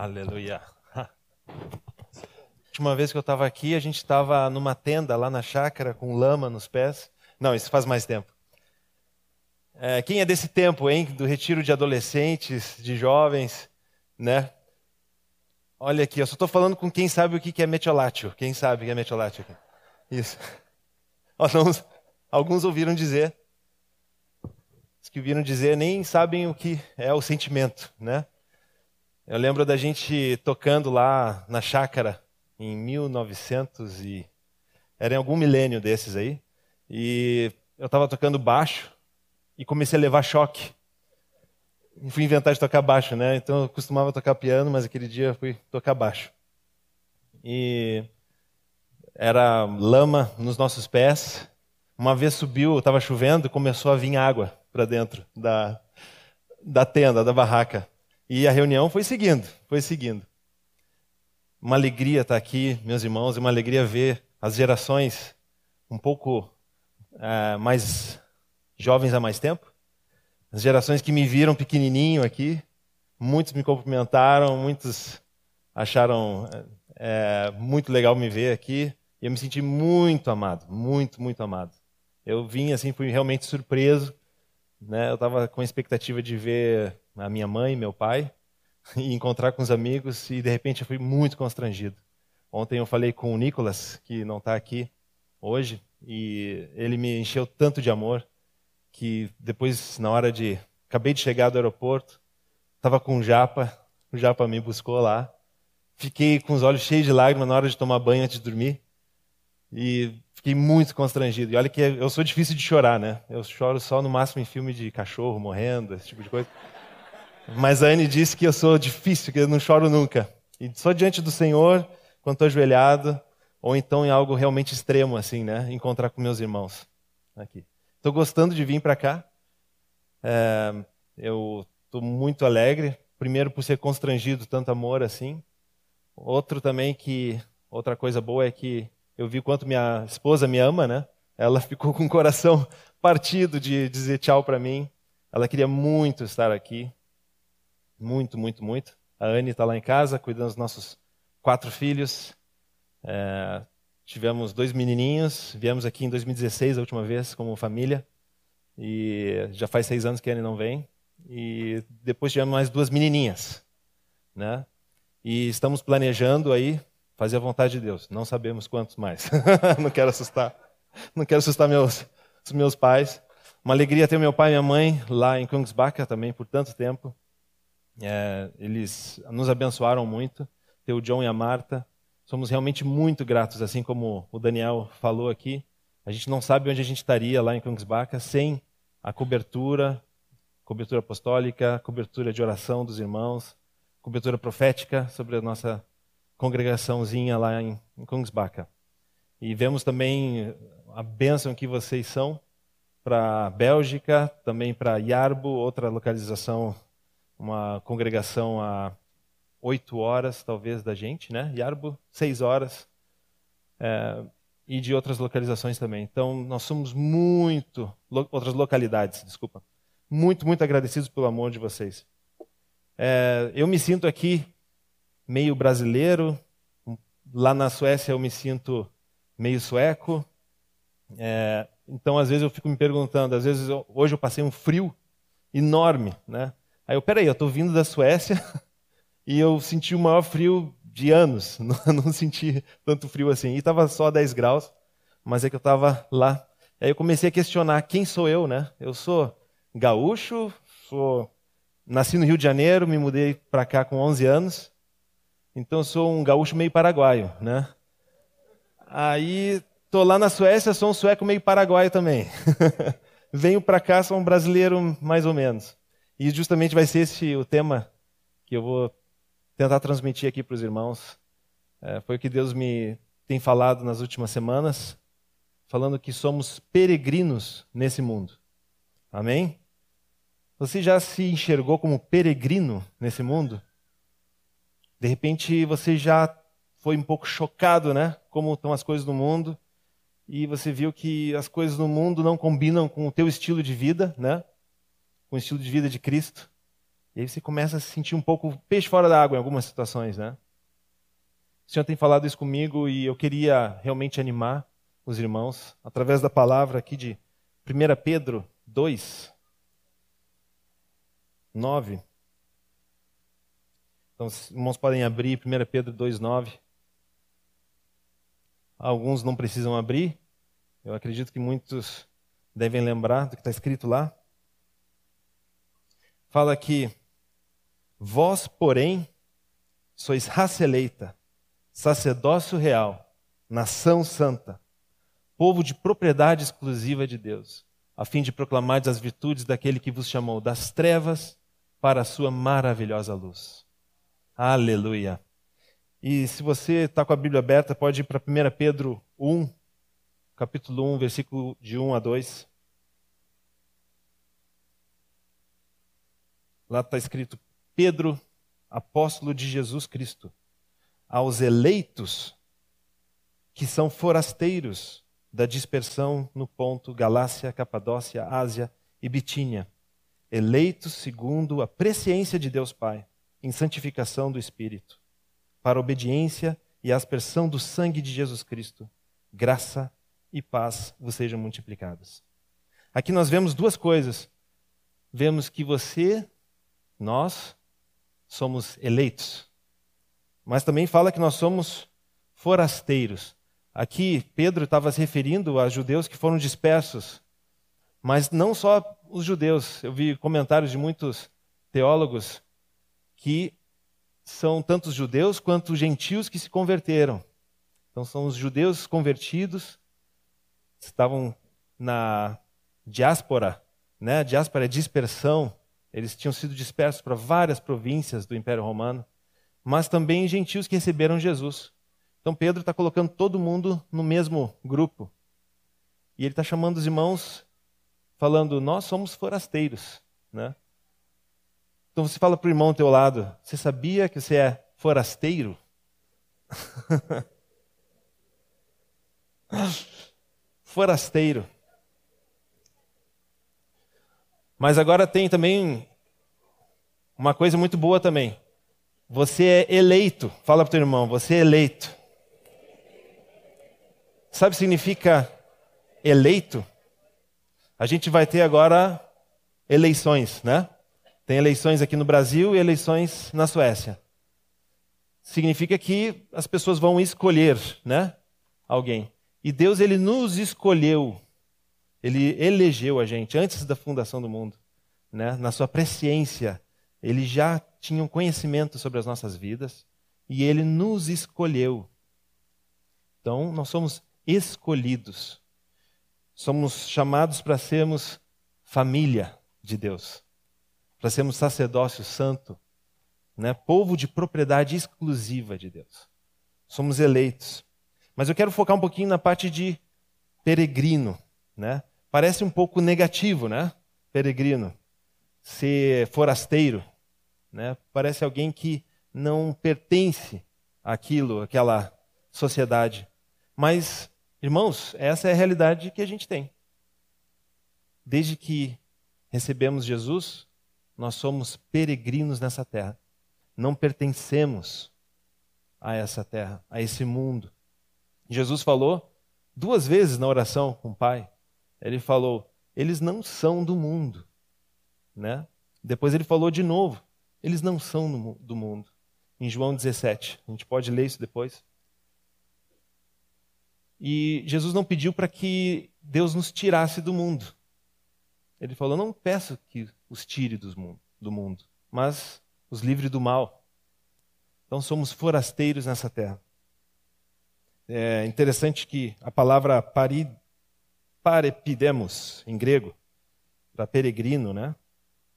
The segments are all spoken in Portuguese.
Aleluia. Última vez que eu estava aqui, a gente estava numa tenda lá na chácara com lama nos pés. Não, isso faz mais tempo. É, quem é desse tempo, hein? Do retiro de adolescentes, de jovens, né? Olha aqui, eu só estou falando com quem sabe o que é metiolátio. Quem sabe o que é metiolátio? Isso. Alguns, alguns ouviram dizer. Os que ouviram dizer nem sabem o que é o sentimento, né? Eu lembro da gente tocando lá na chácara em 1900 e era em algum milênio desses aí. E eu estava tocando baixo e comecei a levar choque. Fui inventar de tocar baixo, né? Então eu costumava tocar piano, mas aquele dia fui tocar baixo. E era lama nos nossos pés. Uma vez subiu, estava chovendo, começou a vir água para dentro da, da tenda, da barraca. E a reunião foi seguindo, foi seguindo. Uma alegria estar aqui, meus irmãos, e uma alegria ver as gerações um pouco é, mais jovens há mais tempo. As gerações que me viram pequenininho aqui, muitos me cumprimentaram, muitos acharam é, muito legal me ver aqui. E eu me senti muito amado, muito, muito amado. Eu vim assim, fui realmente surpreso. Né? Eu estava com a expectativa de ver a minha mãe, meu pai, e encontrar com os amigos, e de repente eu fui muito constrangido. Ontem eu falei com o Nicolas, que não está aqui hoje, e ele me encheu tanto de amor que depois, na hora de. Acabei de chegar do aeroporto, estava com o Japa, o Japa me buscou lá. Fiquei com os olhos cheios de lágrimas na hora de tomar banho antes de dormir. E fiquei muito constrangido. E olha que eu sou difícil de chorar, né? Eu choro só no máximo em filme de cachorro morrendo, esse tipo de coisa. Mas a Anne disse que eu sou difícil, que eu não choro nunca. E só diante do Senhor, quando estou ajoelhado, ou então em algo realmente extremo, assim, né? Encontrar com meus irmãos aqui. Estou gostando de vir para cá. É, eu estou muito alegre. Primeiro por ser constrangido, tanto amor assim. Outro também que outra coisa boa é que eu vi quanto minha esposa me ama, né? Ela ficou com o coração partido de dizer tchau para mim. Ela queria muito estar aqui. Muito, muito, muito. A Anne está lá em casa, cuidando dos nossos quatro filhos. É, tivemos dois menininhos. Viemos aqui em 2016, a última vez, como família. E já faz seis anos que a Anne não vem. E depois tivemos mais duas menininhas. Né? E estamos planejando aí fazer a vontade de Deus. Não sabemos quantos mais. não quero assustar. Não quero assustar meus, meus pais. Uma alegria ter meu pai e minha mãe lá em Kungsbacka também por tanto tempo. É, eles nos abençoaram muito, ter o John e a Marta. Somos realmente muito gratos, assim como o Daniel falou aqui. A gente não sabe onde a gente estaria lá em Kungsbacka sem a cobertura, cobertura apostólica, cobertura de oração dos irmãos, cobertura profética sobre a nossa congregaçãozinha lá em, em Kungsbacka. E vemos também a bênção que vocês são para a Bélgica, também para Yarbo, outra localização uma congregação a oito horas, talvez, da gente, né? Yarbo, seis horas. É, e de outras localizações também. Então, nós somos muito, lo, outras localidades, desculpa, muito, muito agradecidos pelo amor de vocês. É, eu me sinto aqui meio brasileiro, lá na Suécia eu me sinto meio sueco. É, então, às vezes eu fico me perguntando, às vezes eu, hoje eu passei um frio enorme, né? Aí eu, peraí, eu estou vindo da Suécia e eu senti o maior frio de anos. Não, não senti tanto frio assim. E estava só 10 graus, mas é que eu estava lá. Aí eu comecei a questionar quem sou eu, né? Eu sou gaúcho, sou nasci no Rio de Janeiro, me mudei para cá com 11 anos. Então eu sou um gaúcho meio paraguaio, né? Aí tô lá na Suécia, sou um sueco meio paraguaio também. Venho para cá, sou um brasileiro mais ou menos. E justamente vai ser esse o tema que eu vou tentar transmitir aqui para os irmãos. É, foi o que Deus me tem falado nas últimas semanas, falando que somos peregrinos nesse mundo. Amém? Você já se enxergou como peregrino nesse mundo? De repente você já foi um pouco chocado, né? Como estão as coisas no mundo. E você viu que as coisas no mundo não combinam com o teu estilo de vida, né? Com o estilo de vida de Cristo. E aí você começa a se sentir um pouco peixe fora da água em algumas situações, né? O Senhor tem falado isso comigo e eu queria realmente animar os irmãos através da palavra aqui de 1 Pedro 2, 9. Então, os irmãos podem abrir 1 Pedro 2, 9. Alguns não precisam abrir. Eu acredito que muitos devem lembrar do que está escrito lá. Fala que vós, porém, sois raça eleita, sacerdócio real, nação santa, povo de propriedade exclusiva de Deus, a fim de proclamar as virtudes daquele que vos chamou das trevas para a sua maravilhosa luz. Aleluia. E se você está com a Bíblia aberta, pode ir para 1 Pedro 1, capítulo 1, versículo de 1 a 2. Lá está escrito: Pedro, apóstolo de Jesus Cristo, aos eleitos que são forasteiros da dispersão no ponto Galácia, Capadócia, Ásia e Bitínia, eleitos segundo a presciência de Deus Pai, em santificação do Espírito, para obediência e aspersão do sangue de Jesus Cristo, graça e paz vos sejam multiplicadas. Aqui nós vemos duas coisas. Vemos que você, nós, somos eleitos, mas também fala que nós somos forasteiros. Aqui, Pedro estava se referindo a judeus que foram dispersos, mas não só os judeus. Eu vi comentários de muitos teólogos que são tanto os judeus quanto os gentios que se converteram. Então, são os judeus convertidos, estavam na diáspora, né? A diáspora é dispersão. Eles tinham sido dispersos para várias províncias do Império Romano, mas também gentios que receberam Jesus. Então Pedro está colocando todo mundo no mesmo grupo. E ele está chamando os irmãos, falando: Nós somos forasteiros. Né? Então você fala para o irmão ao teu lado: Você sabia que você é forasteiro? forasteiro. Mas agora tem também uma coisa muito boa também. Você é eleito. Fala para o teu irmão, você é eleito. Sabe o que significa eleito? A gente vai ter agora eleições, né? Tem eleições aqui no Brasil e eleições na Suécia. Significa que as pessoas vão escolher, né? Alguém. E Deus ele nos escolheu. Ele elegeu a gente antes da fundação do mundo, né? Na sua presciência, ele já tinha um conhecimento sobre as nossas vidas e ele nos escolheu. Então, nós somos escolhidos. Somos chamados para sermos família de Deus, para sermos sacerdócio santo, né? povo de propriedade exclusiva de Deus. Somos eleitos. Mas eu quero focar um pouquinho na parte de peregrino. Né? Parece um pouco negativo, né? Peregrino. Ser forasteiro. Né? Parece alguém que não pertence àquilo, àquela sociedade. Mas Irmãos, essa é a realidade que a gente tem. Desde que recebemos Jesus, nós somos peregrinos nessa terra. Não pertencemos a essa terra, a esse mundo. Jesus falou duas vezes na oração com o Pai. Ele falou: eles não são do mundo. Né? Depois ele falou de novo: eles não são do mundo. Em João 17. A gente pode ler isso depois. E Jesus não pediu para que Deus nos tirasse do mundo. Ele falou: Não peço que os tire do mundo, mas os livre do mal. Então somos forasteiros nessa terra. É interessante que a palavra pari, parepidemos, em grego, para peregrino, né?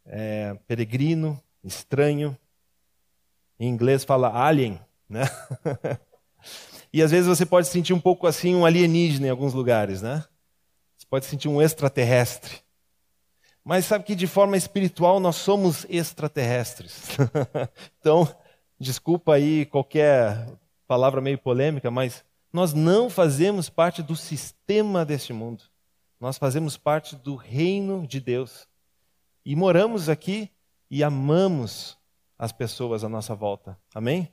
É, peregrino, estranho. Em inglês fala alien, né? E às vezes você pode sentir um pouco assim um alienígena em alguns lugares, né? Você pode sentir um extraterrestre. Mas sabe que de forma espiritual nós somos extraterrestres. então, desculpa aí qualquer palavra meio polêmica, mas nós não fazemos parte do sistema deste mundo. Nós fazemos parte do reino de Deus. E moramos aqui e amamos as pessoas à nossa volta. Amém?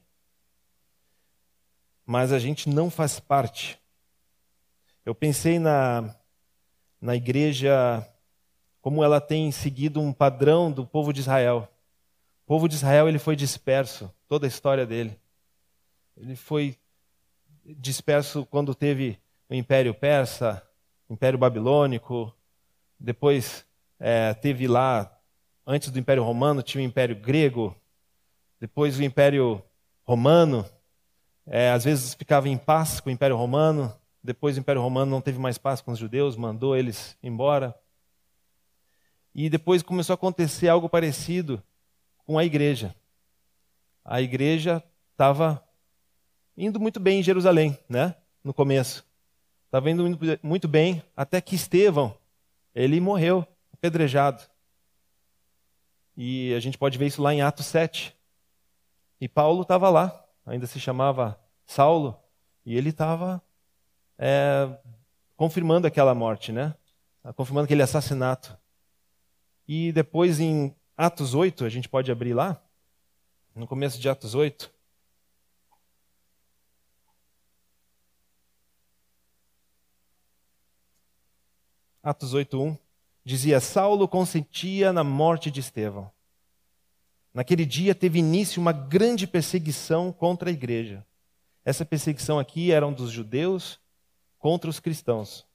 Mas a gente não faz parte. Eu pensei na, na igreja como ela tem seguido um padrão do povo de Israel. O povo de Israel ele foi disperso, toda a história dele. Ele foi disperso quando teve o Império Persa, Império Babilônico, depois é, teve lá, antes do Império Romano, tinha o Império Grego, depois o Império Romano, é, às vezes ficava em paz com o Império Romano, depois o Império Romano não teve mais paz com os judeus, mandou eles embora. E depois começou a acontecer algo parecido com a igreja. A igreja estava indo muito bem em Jerusalém, né? No começo. Estava indo muito bem, até que Estevão, ele morreu, apedrejado. E a gente pode ver isso lá em Atos 7. E Paulo estava lá, ainda se chamava Saulo, e ele estava é, confirmando aquela morte, né? Confirmando aquele assassinato. E depois em Atos 8, a gente pode abrir lá, no começo de Atos 8. Atos 8:1 dizia: Saulo consentia na morte de Estevão. Naquele dia teve início uma grande perseguição contra a igreja. Essa perseguição aqui era dos judeus contra os cristãos.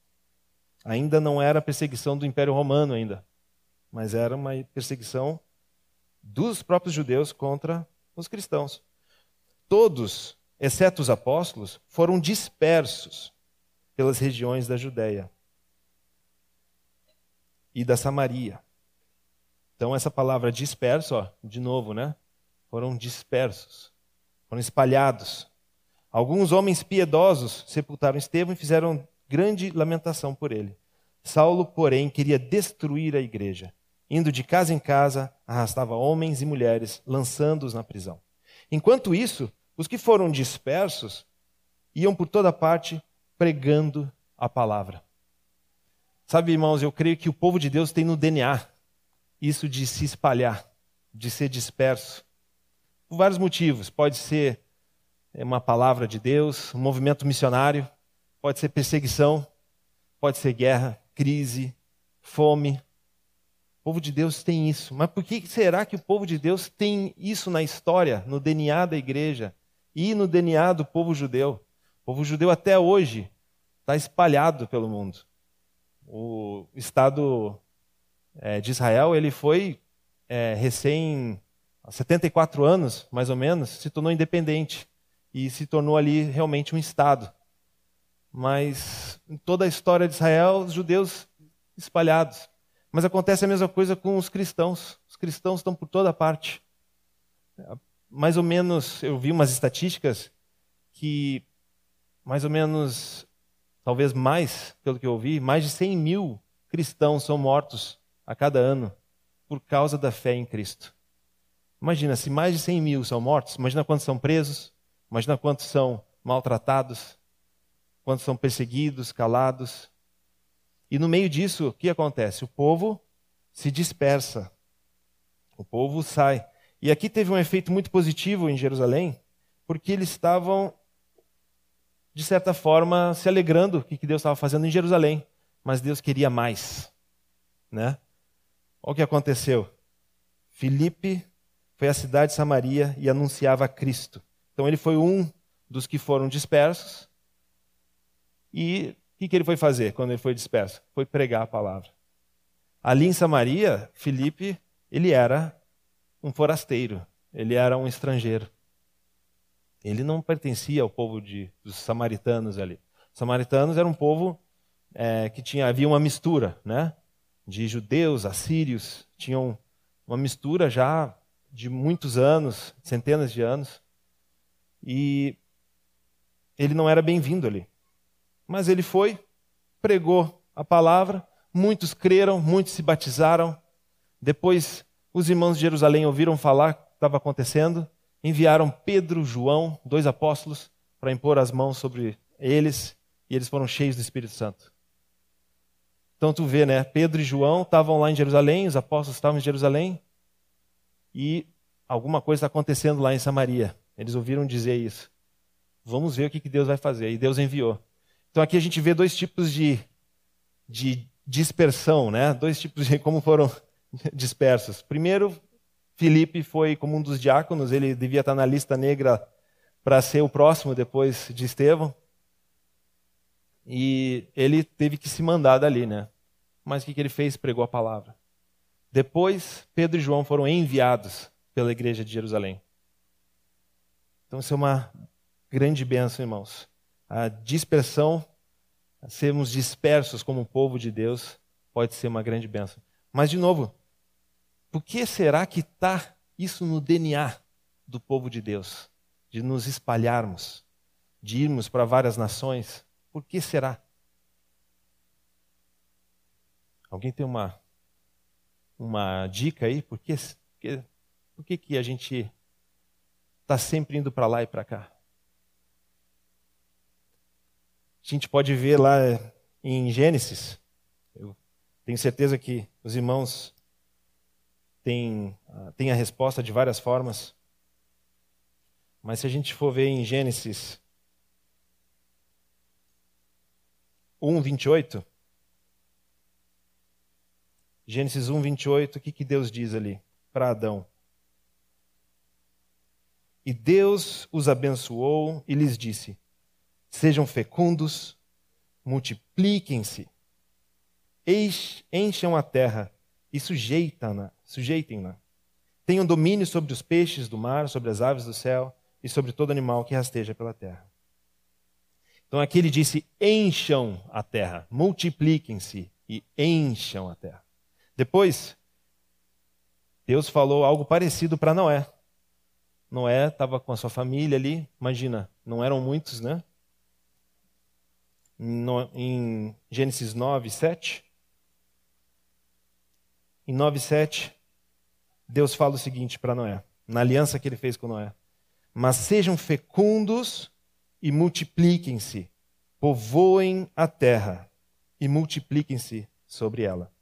Ainda não era a perseguição do Império Romano ainda mas era uma perseguição dos próprios judeus contra os cristãos. Todos, exceto os apóstolos, foram dispersos pelas regiões da Judéia e da Samaria. Então, essa palavra disperso, ó, de novo, né? Foram dispersos, foram espalhados. Alguns homens piedosos sepultaram Estevão e fizeram grande lamentação por ele. Saulo, porém, queria destruir a igreja Indo de casa em casa, arrastava homens e mulheres, lançando-os na prisão. Enquanto isso, os que foram dispersos iam por toda parte pregando a palavra. Sabe, irmãos, eu creio que o povo de Deus tem no DNA isso de se espalhar, de ser disperso. Por vários motivos. Pode ser uma palavra de Deus, um movimento missionário, pode ser perseguição, pode ser guerra, crise, fome, o povo de Deus tem isso. Mas por que será que o povo de Deus tem isso na história, no DNA da igreja e no DNA do povo judeu? O povo judeu até hoje está espalhado pelo mundo. O Estado é, de Israel ele foi é, recém, há 74 anos, mais ou menos, se tornou independente e se tornou ali realmente um Estado. Mas em toda a história de Israel, os judeus espalhados. Mas acontece a mesma coisa com os cristãos. Os cristãos estão por toda parte. Mais ou menos, eu vi umas estatísticas que, mais ou menos, talvez mais, pelo que eu vi, mais de 100 mil cristãos são mortos a cada ano por causa da fé em Cristo. Imagina, se mais de 100 mil são mortos, imagina quantos são presos, imagina quantos são maltratados, quantos são perseguidos, calados. E no meio disso, o que acontece? O povo se dispersa. O povo sai. E aqui teve um efeito muito positivo em Jerusalém, porque eles estavam, de certa forma, se alegrando do que Deus estava fazendo em Jerusalém. Mas Deus queria mais. Né? Olha o que aconteceu. Filipe foi à cidade de Samaria e anunciava Cristo. Então ele foi um dos que foram dispersos. E que, que ele foi fazer quando ele foi disperso? Foi pregar a palavra. Ali em Samaria, Filipe, ele era um forasteiro, ele era um estrangeiro. Ele não pertencia ao povo de, dos samaritanos ali. Os samaritanos eram um povo é, que tinha havia uma mistura, né? De judeus, assírios, tinham uma mistura já de muitos anos, centenas de anos. E ele não era bem-vindo ali. Mas ele foi, pregou a palavra, muitos creram, muitos se batizaram. Depois, os irmãos de Jerusalém ouviram falar o que estava acontecendo, enviaram Pedro, João, dois apóstolos, para impor as mãos sobre eles, e eles foram cheios do Espírito Santo. Então tu vê, né? Pedro e João estavam lá em Jerusalém, os apóstolos estavam em Jerusalém. e alguma coisa está acontecendo lá em Samaria. Eles ouviram dizer isso. Vamos ver o que, que Deus vai fazer. E Deus enviou. Então aqui a gente vê dois tipos de, de dispersão, né? Dois tipos de como foram dispersos. Primeiro, Filipe foi como um dos diáconos, ele devia estar na lista negra para ser o próximo depois de Estevão. E ele teve que se mandar dali, né? Mas o que, ele fez? Pregou a palavra. Depois, Pedro e João foram enviados pela igreja de Jerusalém. Então, isso é uma grande bênção, irmãos. A dispersão, sermos dispersos como povo de Deus, pode ser uma grande bênção. Mas, de novo, por que será que está isso no DNA do povo de Deus? De nos espalharmos, de irmos para várias nações? Por que será? Alguém tem uma, uma dica aí? Por que, por que, que a gente está sempre indo para lá e para cá? A gente pode ver lá em Gênesis, eu tenho certeza que os irmãos têm, têm a resposta de várias formas, mas se a gente for ver em Gênesis 1, 28, Gênesis 1, 28, o que, que Deus diz ali para Adão? E Deus os abençoou e lhes disse: Sejam fecundos, multipliquem-se, encham a terra e sujeitem-na. Sujeitem Tenham domínio sobre os peixes do mar, sobre as aves do céu e sobre todo animal que rasteja pela terra. Então aqui ele disse: encham a terra, multipliquem-se e encham a terra. Depois, Deus falou algo parecido para Noé. Noé estava com a sua família ali, imagina, não eram muitos, né? No, em Gênesis 9, 7. Em 9, 7, Deus fala o seguinte para Noé, na aliança que ele fez com Noé: Mas sejam fecundos e multipliquem-se, povoem a terra e multipliquem-se sobre ela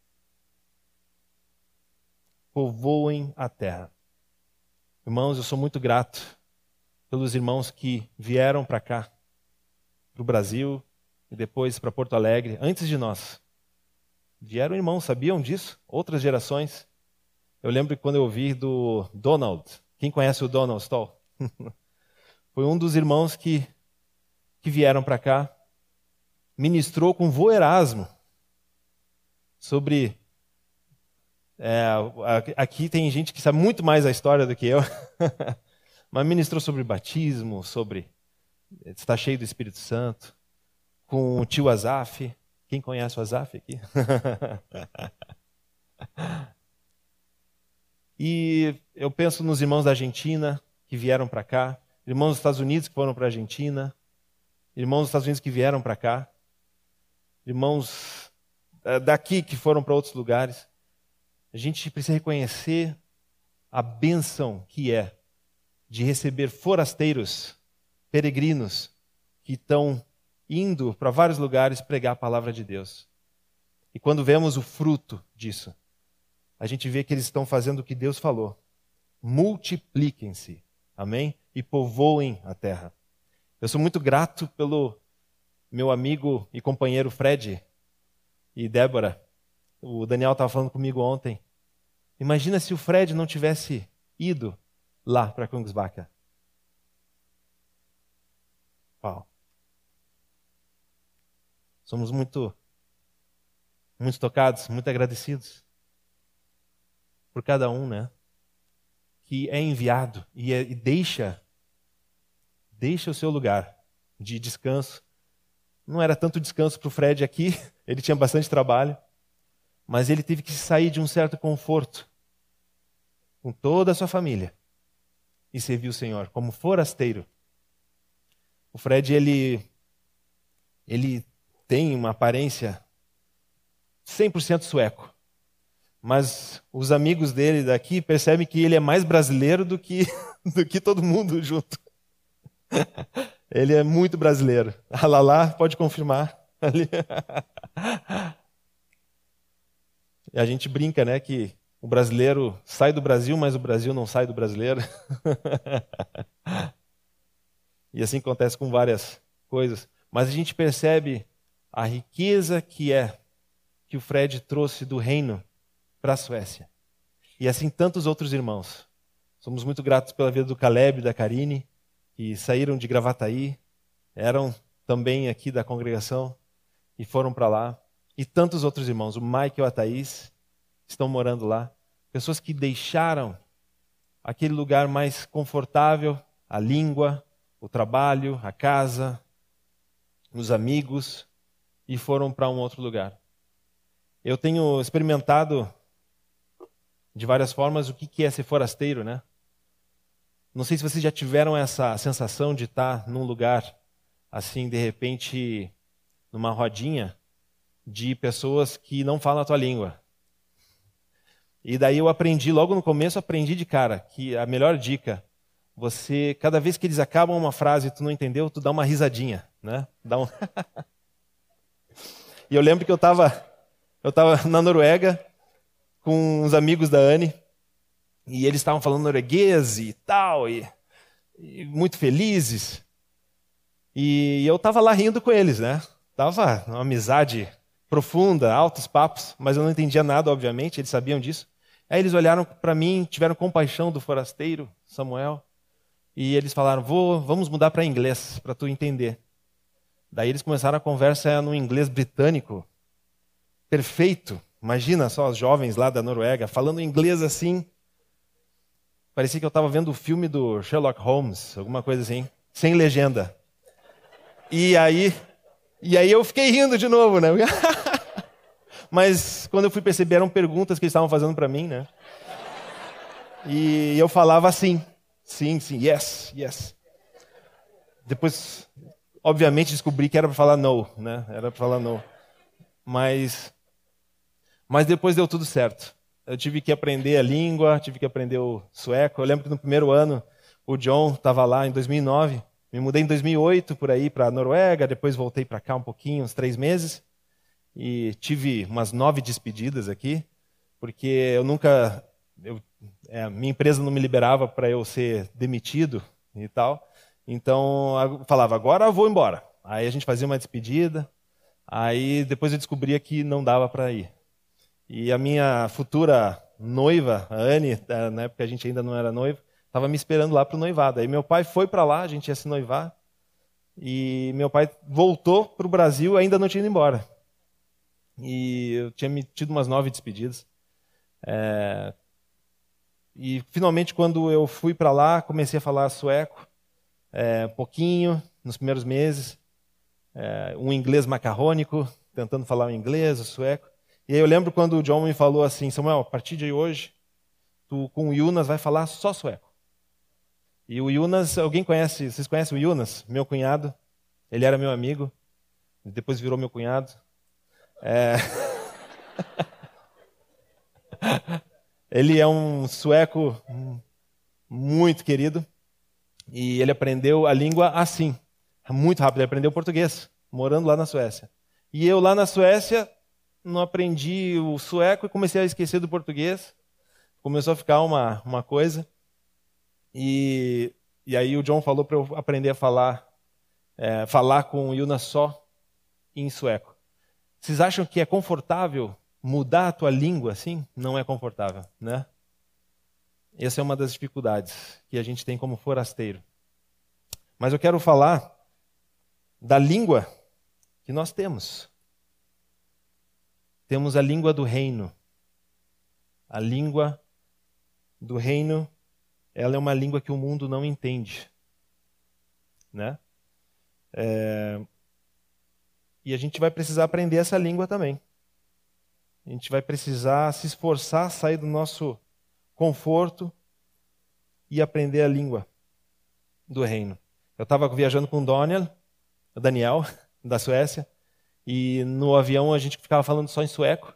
povoem a terra. Irmãos, eu sou muito grato pelos irmãos que vieram para cá, para o Brasil e depois para Porto Alegre, antes de nós. Vieram irmãos, sabiam disso? Outras gerações. Eu lembro quando eu ouvi do Donald, quem conhece o Donald Stoll? Foi um dos irmãos que, que vieram para cá, ministrou com vô Erasmo sobre é, aqui tem gente que sabe muito mais a história do que eu, mas ministrou sobre batismo, sobre está cheio do Espírito Santo, com o tio Azaf. Quem conhece o Azaf aqui? e eu penso nos irmãos da Argentina que vieram para cá, irmãos dos Estados Unidos que foram para a Argentina, irmãos dos Estados Unidos que vieram para cá, irmãos é, daqui que foram para outros lugares. A gente precisa reconhecer a benção que é de receber forasteiros, peregrinos, que estão indo para vários lugares pregar a palavra de Deus. E quando vemos o fruto disso, a gente vê que eles estão fazendo o que Deus falou. Multipliquem-se, amém? E povoem a terra. Eu sou muito grato pelo meu amigo e companheiro Fred e Débora, o Daniel estava falando comigo ontem. Imagina se o Fred não tivesse ido lá para Kungsbacka. Uau. Somos muito, muito tocados, muito agradecidos por cada um, né? Que é enviado e, é, e deixa, deixa o seu lugar de descanso. Não era tanto descanso para o Fred aqui, ele tinha bastante trabalho mas ele teve que sair de um certo conforto com toda a sua família e servir o Senhor como forasteiro. O Fred ele ele tem uma aparência 100% sueco. Mas os amigos dele daqui percebem que ele é mais brasileiro do que do que todo mundo junto. Ele é muito brasileiro. A Lala pode confirmar. A gente brinca, né, que o brasileiro sai do Brasil, mas o Brasil não sai do brasileiro. e assim acontece com várias coisas. Mas a gente percebe a riqueza que é que o Fred trouxe do reino para a Suécia. E assim tantos outros irmãos. Somos muito gratos pela vida do Caleb e da Karine, que saíram de Gravataí, eram também aqui da congregação e foram para lá. E tantos outros irmãos, o Mike e a Thaís, estão morando lá. Pessoas que deixaram aquele lugar mais confortável, a língua, o trabalho, a casa, os amigos, e foram para um outro lugar. Eu tenho experimentado de várias formas o que é ser forasteiro, né? Não sei se vocês já tiveram essa sensação de estar num lugar assim, de repente, numa rodinha de pessoas que não falam a tua língua. E daí eu aprendi, logo no começo, aprendi de cara que a melhor dica, você, cada vez que eles acabam uma frase e tu não entendeu, tu dá uma risadinha, né? Dá um... e eu lembro que eu estava eu tava na Noruega com uns amigos da Anne, e eles estavam falando norueguês e tal, e, e muito felizes. E eu estava lá rindo com eles, né? Tava uma amizade profunda, altos papos, mas eu não entendia nada, obviamente, eles sabiam disso. Aí eles olharam para mim, tiveram compaixão do forasteiro, Samuel, e eles falaram: Vou, vamos mudar para inglês, para tu entender. Daí eles começaram a conversa no inglês britânico, perfeito. Imagina só os jovens lá da Noruega falando inglês assim. Parecia que eu estava vendo o filme do Sherlock Holmes, alguma coisa assim, sem legenda. E aí, e aí eu fiquei rindo de novo, né? Mas quando eu fui perceber, eram perguntas que eles estavam fazendo para mim, né? E eu falava assim, sim, sim, yes, yes. Depois, obviamente, descobri que era para falar no, né? Era para falar no. Mas, mas depois deu tudo certo. Eu tive que aprender a língua, tive que aprender o sueco. Eu lembro que no primeiro ano o John estava lá em 2009 me mudei em 2008 por aí para a Noruega, depois voltei para cá um pouquinho, uns três meses, e tive umas nove despedidas aqui, porque eu nunca, eu, é, minha empresa não me liberava para eu ser demitido e tal, então eu falava agora eu vou embora. Aí a gente fazia uma despedida, aí depois eu descobria que não dava para ir. E a minha futura noiva, a Anne, na época a gente ainda não era noivo, Estava me esperando lá para o noivado. Aí meu pai foi para lá, a gente ia se noivar. E meu pai voltou para o Brasil, ainda não tinha ido embora. E eu tinha tido umas nove despedidas. É... E finalmente, quando eu fui para lá, comecei a falar sueco, é, pouquinho, nos primeiros meses. É, um inglês macarrônico, tentando falar o inglês, o sueco. E aí eu lembro quando o John me falou assim: Samuel, a partir de hoje, tu com o Yunas vai falar só sueco. E o Yunas, alguém conhece, vocês conhecem o Yunas? Meu cunhado. Ele era meu amigo, depois virou meu cunhado. É... ele é um sueco muito querido e ele aprendeu a língua assim, muito rápido. Ele aprendeu português, morando lá na Suécia. E eu lá na Suécia não aprendi o sueco e comecei a esquecer do português. Começou a ficar uma, uma coisa. E, e aí o John falou para eu aprender a falar, é, falar com o Yuna só em sueco. Vocês acham que é confortável mudar a tua língua assim? Não é confortável, né? Essa é uma das dificuldades que a gente tem como forasteiro. Mas eu quero falar da língua que nós temos. Temos a língua do reino. A língua do reino ela é uma língua que o mundo não entende. Né? É... E a gente vai precisar aprender essa língua também. A gente vai precisar se esforçar, sair do nosso conforto e aprender a língua do reino. Eu estava viajando com o Daniel, Daniel, da Suécia, e no avião a gente ficava falando só em sueco.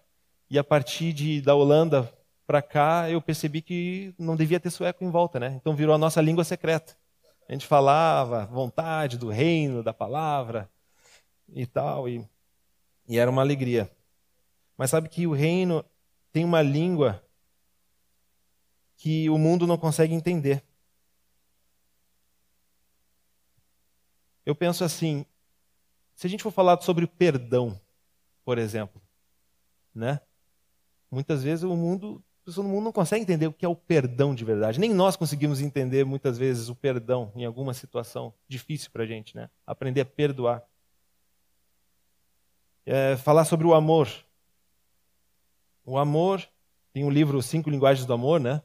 E a partir de, da Holanda para cá, eu percebi que não devia ter sueco em volta, né? Então virou a nossa língua secreta. A gente falava vontade do reino, da palavra e tal, e, e era uma alegria. Mas sabe que o reino tem uma língua que o mundo não consegue entender. Eu penso assim, se a gente for falar sobre perdão, por exemplo, né? Muitas vezes o mundo, a pessoa no mundo não consegue entender o que é o perdão de verdade. Nem nós conseguimos entender muitas vezes o perdão em alguma situação difícil para a gente, né? Aprender a perdoar. É, falar sobre o amor. O amor tem um livro Cinco Linguagens do Amor, né?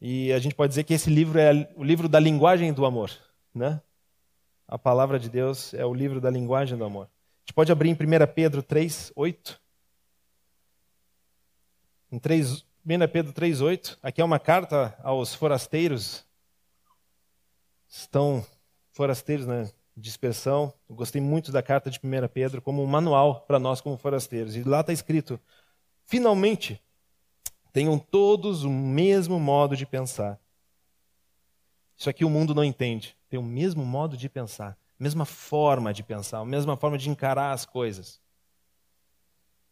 E a gente pode dizer que esse livro é o livro da linguagem do amor, né? A palavra de Deus é o livro da linguagem do amor. A gente pode abrir em 1 Pedro 3, 8. Em 3, 1 Pedro 3, 8. Aqui é uma carta aos forasteiros. Estão forasteiros na dispersão. Eu gostei muito da carta de 1 Pedro como um manual para nós como forasteiros. E lá está escrito: finalmente tenham todos o mesmo modo de pensar. Isso aqui o mundo não entende. Tem o mesmo modo de pensar, a mesma forma de pensar, a mesma forma de encarar as coisas.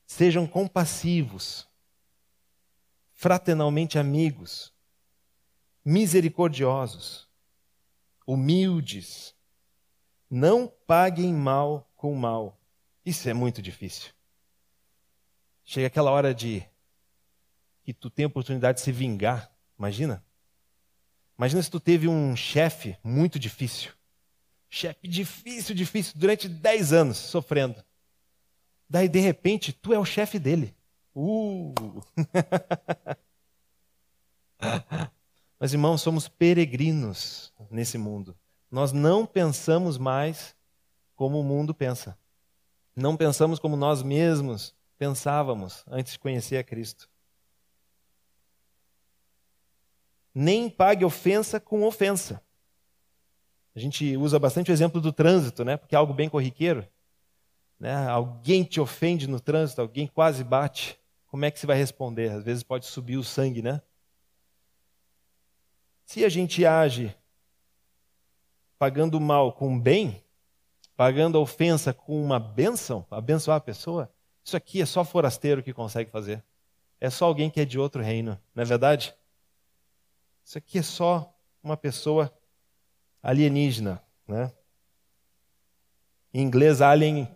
Sejam compassivos, fraternalmente amigos, misericordiosos, humildes. Não paguem mal com mal. Isso é muito difícil. Chega aquela hora de que tu tem a oportunidade de se vingar. Imagina. Imagina se tu teve um chefe muito difícil. Chefe difícil, difícil, durante 10 anos sofrendo. Daí, de repente, tu é o chefe dele. Uh! Mas, irmãos, somos peregrinos nesse mundo. Nós não pensamos mais como o mundo pensa. Não pensamos como nós mesmos pensávamos antes de conhecer a Cristo. Nem pague ofensa com ofensa. A gente usa bastante o exemplo do trânsito, né? Porque é algo bem corriqueiro. Né? Alguém te ofende no trânsito, alguém quase bate. Como é que você vai responder? Às vezes pode subir o sangue, né? Se a gente age pagando o mal com bem, pagando a ofensa com uma bênção, abençoar a pessoa, isso aqui é só forasteiro que consegue fazer. É só alguém que é de outro reino, não é verdade? Isso aqui é só uma pessoa alienígena, né? Em inglês, alien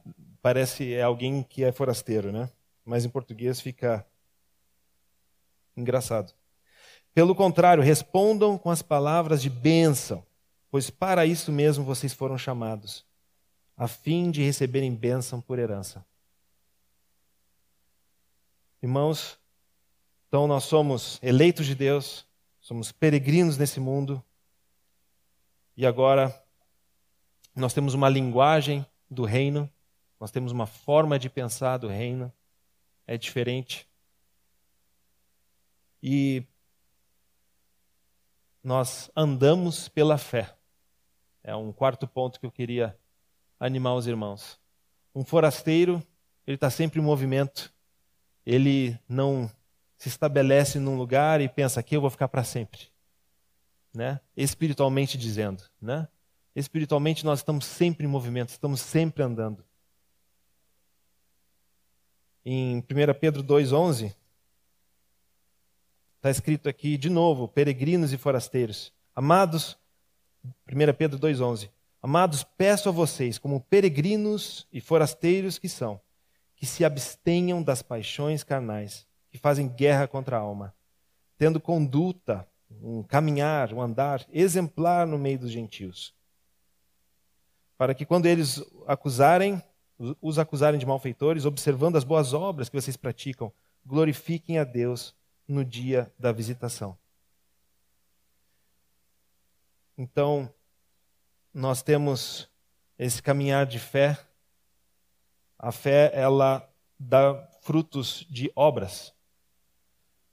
parece é alguém que é forasteiro, né? Mas em português fica engraçado. Pelo contrário, respondam com as palavras de bênção, pois para isso mesmo vocês foram chamados, a fim de receberem bênção por herança. Irmãos, então nós somos eleitos de Deus, somos peregrinos nesse mundo. E agora nós temos uma linguagem do reino, nós temos uma forma de pensar do reino, é diferente. E nós andamos pela fé. É um quarto ponto que eu queria animar os irmãos. Um forasteiro, ele está sempre em movimento, ele não se estabelece num lugar e pensa aqui eu vou ficar para sempre, né? Espiritualmente dizendo, né? Espiritualmente nós estamos sempre em movimento, estamos sempre andando. Em 1 Pedro 2:11 está escrito aqui de novo, peregrinos e forasteiros. Amados, 1 Pedro 2:11. Amados, peço a vocês, como peregrinos e forasteiros que são, que se abstenham das paixões carnais que fazem guerra contra a alma, tendo conduta, um caminhar, um andar exemplar no meio dos gentios. Para que quando eles acusarem, os acusarem de malfeitores, observando as boas obras que vocês praticam, glorifiquem a Deus no dia da visitação. Então, nós temos esse caminhar de fé. A fé, ela dá frutos de obras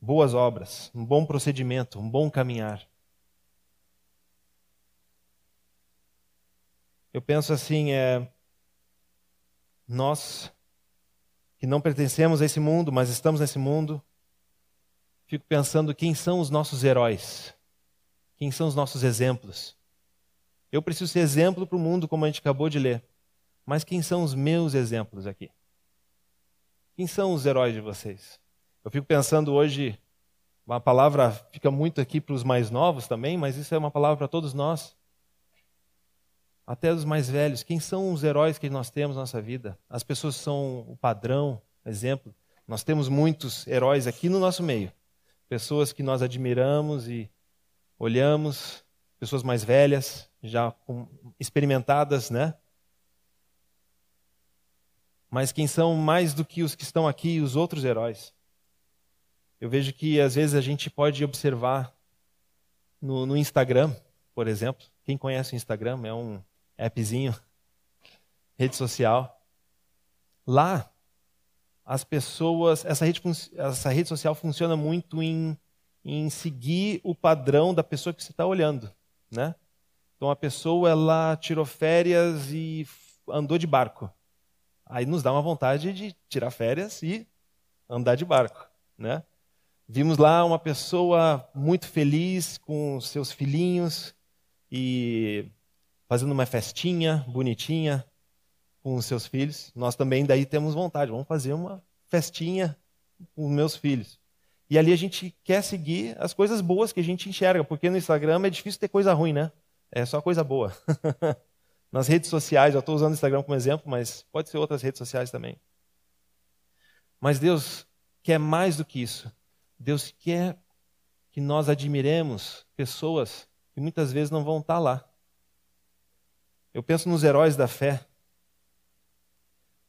boas obras, um bom procedimento, um bom caminhar. Eu penso assim, é, nós que não pertencemos a esse mundo, mas estamos nesse mundo, fico pensando quem são os nossos heróis, quem são os nossos exemplos. Eu preciso ser exemplo para o mundo, como a gente acabou de ler, mas quem são os meus exemplos aqui? Quem são os heróis de vocês? Eu fico pensando hoje, uma palavra fica muito aqui para os mais novos também, mas isso é uma palavra para todos nós. Até os mais velhos. Quem são os heróis que nós temos na nossa vida? As pessoas são o padrão, exemplo. Nós temos muitos heróis aqui no nosso meio. Pessoas que nós admiramos e olhamos, pessoas mais velhas, já experimentadas, né? Mas quem são mais do que os que estão aqui, os outros heróis? Eu vejo que às vezes a gente pode observar no, no Instagram, por exemplo. Quem conhece o Instagram é um appzinho, rede social. Lá, as pessoas, essa rede, essa rede social funciona muito em, em seguir o padrão da pessoa que você está olhando, né? Então a pessoa ela tirou férias e andou de barco. Aí nos dá uma vontade de tirar férias e andar de barco, né? Vimos lá uma pessoa muito feliz com seus filhinhos e fazendo uma festinha bonitinha com os seus filhos. Nós também daí temos vontade, vamos fazer uma festinha com os meus filhos. E ali a gente quer seguir as coisas boas que a gente enxerga, porque no Instagram é difícil ter coisa ruim, né? É só coisa boa. Nas redes sociais, eu estou usando o Instagram como exemplo, mas pode ser outras redes sociais também. Mas Deus quer mais do que isso. Deus quer que nós admiremos pessoas que muitas vezes não vão estar lá. Eu penso nos heróis da fé,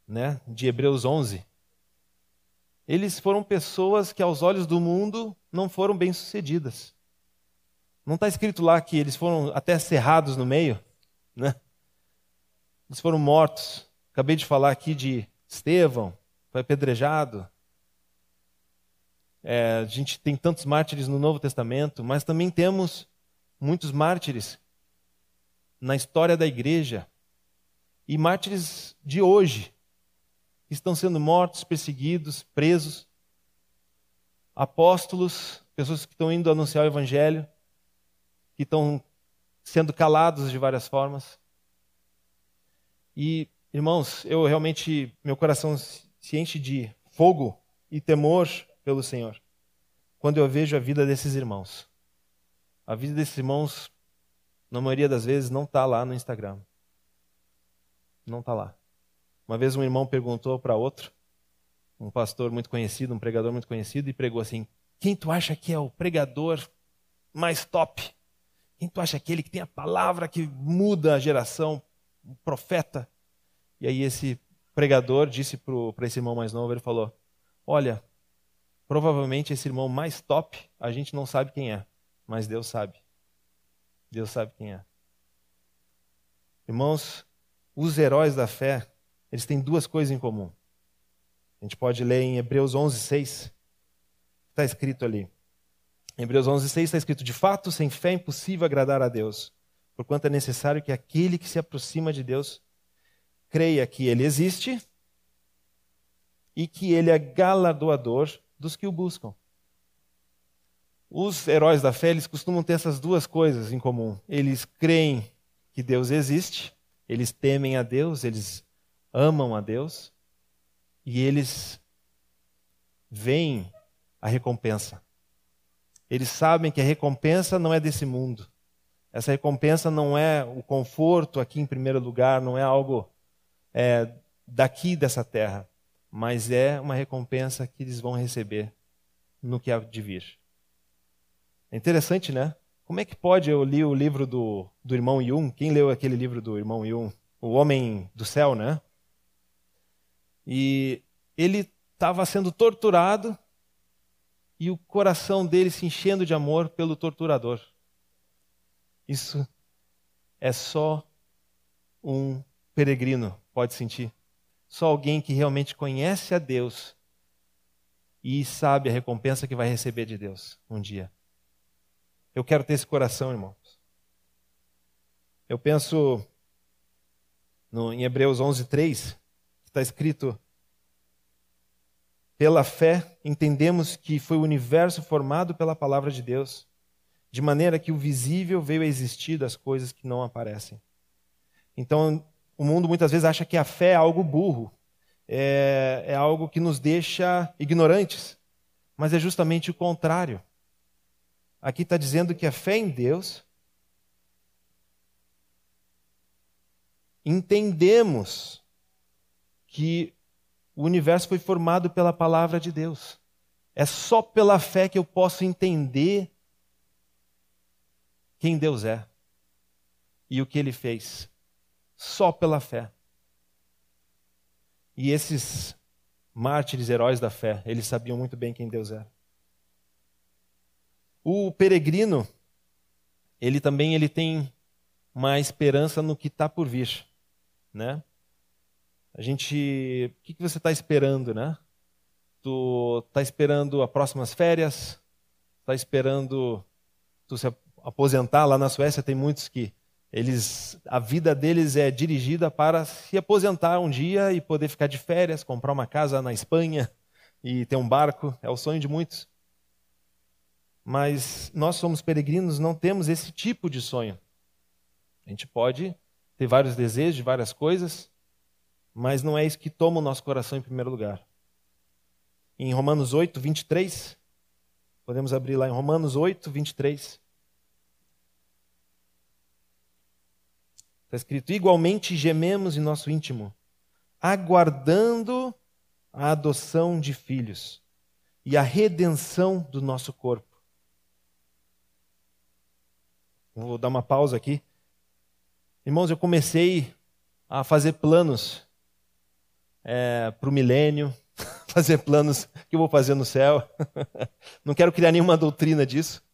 né, de Hebreus 11. Eles foram pessoas que, aos olhos do mundo, não foram bem-sucedidas. Não está escrito lá que eles foram até cerrados no meio, né? Eles foram mortos. Acabei de falar aqui de Estevão, foi apedrejado. É, a gente tem tantos mártires no Novo Testamento, mas também temos muitos mártires na história da igreja e mártires de hoje estão sendo mortos, perseguidos, presos, apóstolos, pessoas que estão indo anunciar o evangelho, que estão sendo calados de várias formas. E, irmãos, eu realmente, meu coração se enche de fogo e temor pelo Senhor quando eu vejo a vida desses irmãos. A vida desses irmãos, na maioria das vezes, não está lá no Instagram. Não está lá. Uma vez um irmão perguntou para outro, um pastor muito conhecido, um pregador muito conhecido, e pregou assim: Quem tu acha que é o pregador mais top? Quem tu acha aquele que tem a palavra que muda a geração? Um profeta? E aí esse pregador disse para esse irmão mais novo, ele falou: Olha, Provavelmente esse irmão mais top, a gente não sabe quem é, mas Deus sabe. Deus sabe quem é. Irmãos, os heróis da fé, eles têm duas coisas em comum. A gente pode ler em Hebreus 11, 6. Está escrito ali. Em Hebreus 11, 6 está escrito: De fato, sem fé é impossível agradar a Deus, porquanto é necessário que aquele que se aproxima de Deus creia que Ele existe e que Ele é galardoador dos que o buscam. Os heróis da fé, eles costumam ter essas duas coisas em comum. Eles creem que Deus existe, eles temem a Deus, eles amam a Deus e eles veem a recompensa. Eles sabem que a recompensa não é desse mundo. Essa recompensa não é o conforto aqui em primeiro lugar, não é algo é, daqui dessa terra mas é uma recompensa que eles vão receber no que há de vir. É interessante, né? Como é que pode? Eu li o livro do, do irmão Yun. Quem leu aquele livro do irmão Yun? O Homem do Céu, né? E ele estava sendo torturado e o coração dele se enchendo de amor pelo torturador. Isso é só um peregrino pode sentir. Só alguém que realmente conhece a Deus e sabe a recompensa que vai receber de Deus um dia. Eu quero ter esse coração, irmãos. Eu penso no, em Hebreus 11, 3, está escrito: Pela fé entendemos que foi o universo formado pela palavra de Deus, de maneira que o visível veio a existir das coisas que não aparecem. Então, o mundo muitas vezes acha que a fé é algo burro, é, é algo que nos deixa ignorantes, mas é justamente o contrário. aqui está dizendo que a fé em Deus entendemos que o universo foi formado pela palavra de Deus. É só pela fé que eu posso entender quem Deus é e o que ele fez. Só pela fé. E esses mártires, heróis da fé, eles sabiam muito bem quem Deus era. O peregrino, ele também ele tem uma esperança no que está por vir, né? A gente, o que, que você está esperando, né? Tu está esperando as próximas férias? Está esperando tu se aposentar lá na Suécia? Tem muitos que eles, a vida deles é dirigida para se aposentar um dia e poder ficar de férias, comprar uma casa na Espanha e ter um barco. É o sonho de muitos. Mas nós somos peregrinos, não temos esse tipo de sonho. A gente pode ter vários desejos de várias coisas, mas não é isso que toma o nosso coração em primeiro lugar. Em Romanos 8, 23, podemos abrir lá em Romanos 8, 23. Está escrito: igualmente gememos em nosso íntimo, aguardando a adoção de filhos e a redenção do nosso corpo. Vou dar uma pausa aqui. Irmãos, eu comecei a fazer planos é, para o milênio, fazer planos que eu vou fazer no céu. Não quero criar nenhuma doutrina disso.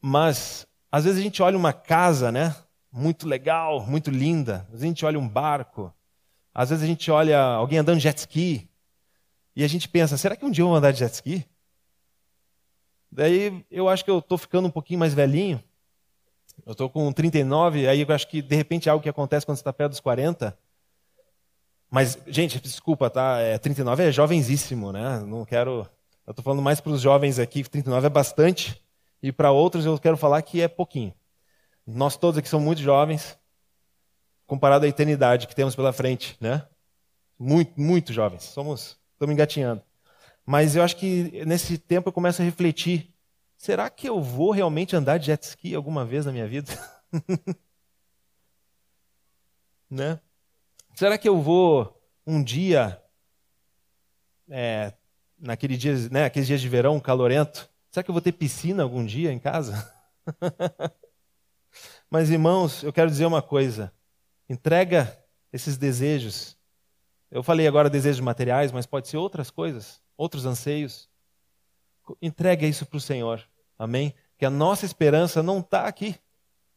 Mas, às vezes a gente olha uma casa, né? Muito legal, muito linda. Às vezes a gente olha um barco. Às vezes a gente olha alguém andando jet ski. E a gente pensa, será que um dia eu vou andar de jet ski? Daí eu acho que eu estou ficando um pouquinho mais velhinho. Eu estou com 39, aí eu acho que de repente é algo que acontece quando você está perto dos 40. Mas, gente, desculpa, tá? É, 39 é jovenzíssimo, né? Não quero. Eu estou falando mais para os jovens aqui, 39 é bastante. E para outros eu quero falar que é pouquinho. Nós todos aqui somos muito jovens, comparado à eternidade que temos pela frente, né? Muito, muito jovens. Somos, estamos engatinhando. Mas eu acho que nesse tempo eu começo a refletir: será que eu vou realmente andar de jet ski alguma vez na minha vida? né? Será que eu vou um dia, é, naquele dia, né, aqueles dias de verão calorento, será que eu vou ter piscina algum dia em casa? Mas irmãos, eu quero dizer uma coisa: entrega esses desejos. Eu falei agora desejos materiais, mas pode ser outras coisas outros anseios. Entregue isso para o Senhor. Amém? Que a nossa esperança não está aqui.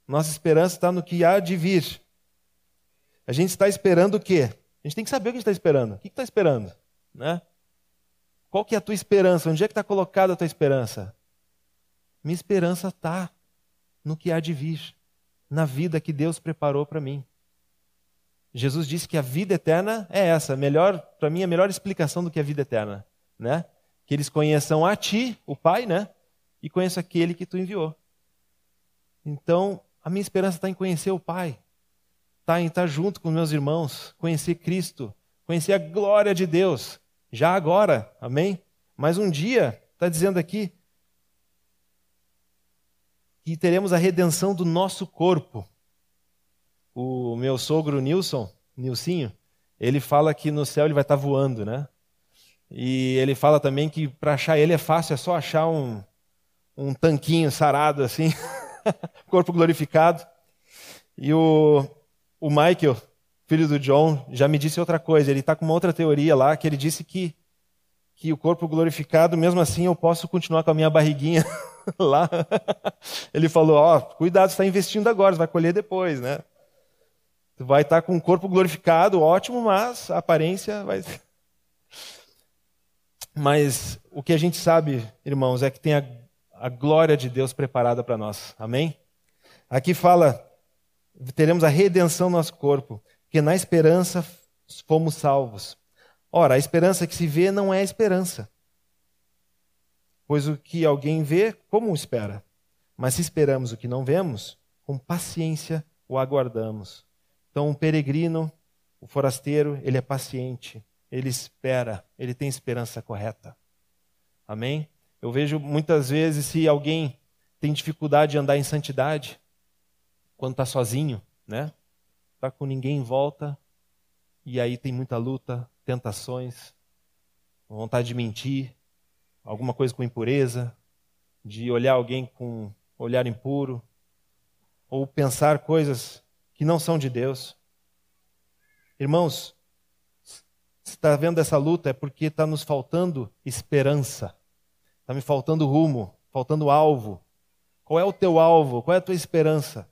Nossa esperança está no que há de vir. A gente está esperando o quê? A gente tem que saber o que a gente está esperando. O que está esperando? Né? Qual que é a tua esperança? Onde é que está colocada a tua esperança? Minha esperança está no que há de vir, na vida que Deus preparou para mim. Jesus disse que a vida eterna é essa. Melhor, para mim, a melhor explicação do que a vida eterna né? Que eles conheçam a ti, o Pai, né? E conheçam aquele que tu enviou. Então, a minha esperança está em conhecer o Pai, está em estar junto com meus irmãos, conhecer Cristo, conhecer a glória de Deus, já agora, amém? Mas um dia, está dizendo aqui, que teremos a redenção do nosso corpo. O meu sogro Nilson, Nilcinho, ele fala que no céu ele vai estar voando, né? E ele fala também que para achar ele é fácil, é só achar um, um tanquinho sarado assim, corpo glorificado. E o, o Michael, filho do John, já me disse outra coisa. Ele está com uma outra teoria lá, que ele disse que, que o corpo glorificado, mesmo assim, eu posso continuar com a minha barriguinha lá. Ele falou: Ó, oh, cuidado, você está investindo agora, você vai colher depois, né? Tu vai estar tá com o corpo glorificado, ótimo, mas a aparência vai. Mas o que a gente sabe, irmãos, é que tem a, a glória de Deus preparada para nós. Amém? Aqui fala, teremos a redenção do nosso corpo, que na esperança fomos salvos. Ora, a esperança que se vê não é esperança. Pois o que alguém vê, como espera? Mas se esperamos o que não vemos, com paciência o aguardamos. Então, o peregrino, o forasteiro, ele é paciente ele espera, ele tem esperança correta. Amém? Eu vejo muitas vezes se alguém tem dificuldade de andar em santidade quando está sozinho, né? Está com ninguém em volta e aí tem muita luta, tentações, vontade de mentir, alguma coisa com impureza, de olhar alguém com olhar impuro, ou pensar coisas que não são de Deus. Irmãos, se está vendo essa luta é porque está nos faltando esperança, está me faltando rumo, faltando alvo. Qual é o teu alvo? Qual é a tua esperança?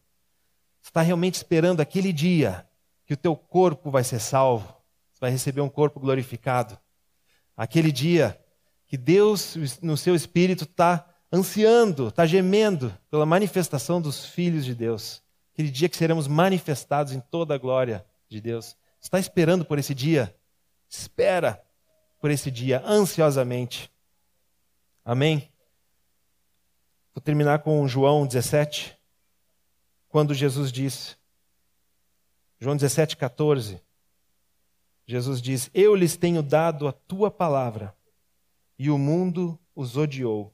Você está realmente esperando aquele dia que o teu corpo vai ser salvo, você vai receber um corpo glorificado. Aquele dia que Deus, no seu espírito, está ansiando, está gemendo pela manifestação dos filhos de Deus. Aquele dia que seremos manifestados em toda a glória de Deus. Está esperando por esse dia? Espera por esse dia ansiosamente. Amém? Vou terminar com João 17, quando Jesus disse, João 17, 14. Jesus diz: Eu lhes tenho dado a tua palavra, e o mundo os odiou.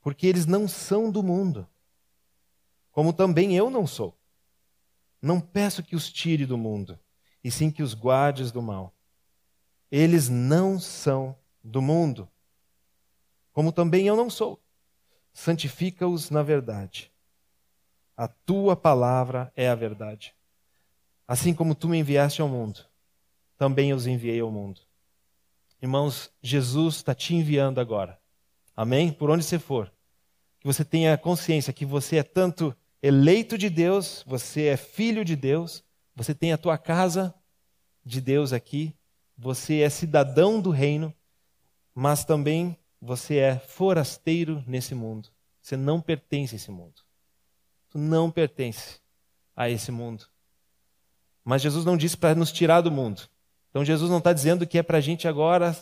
Porque eles não são do mundo, como também eu não sou. Não peço que os tire do mundo, e sim que os guardes do mal. Eles não são do mundo, como também eu não sou. Santifica-os na verdade. A tua palavra é a verdade. Assim como tu me enviaste ao mundo, também os enviei ao mundo. Irmãos, Jesus está te enviando agora. Amém? Por onde você for. Que você tenha consciência que você é tanto eleito de Deus, você é filho de Deus, você tem a tua casa de Deus aqui, você é cidadão do reino, mas também você é forasteiro nesse mundo. Você não pertence a esse mundo. Tu não pertence a esse mundo. Mas Jesus não disse para nos tirar do mundo. Então Jesus não está dizendo que é para a gente agora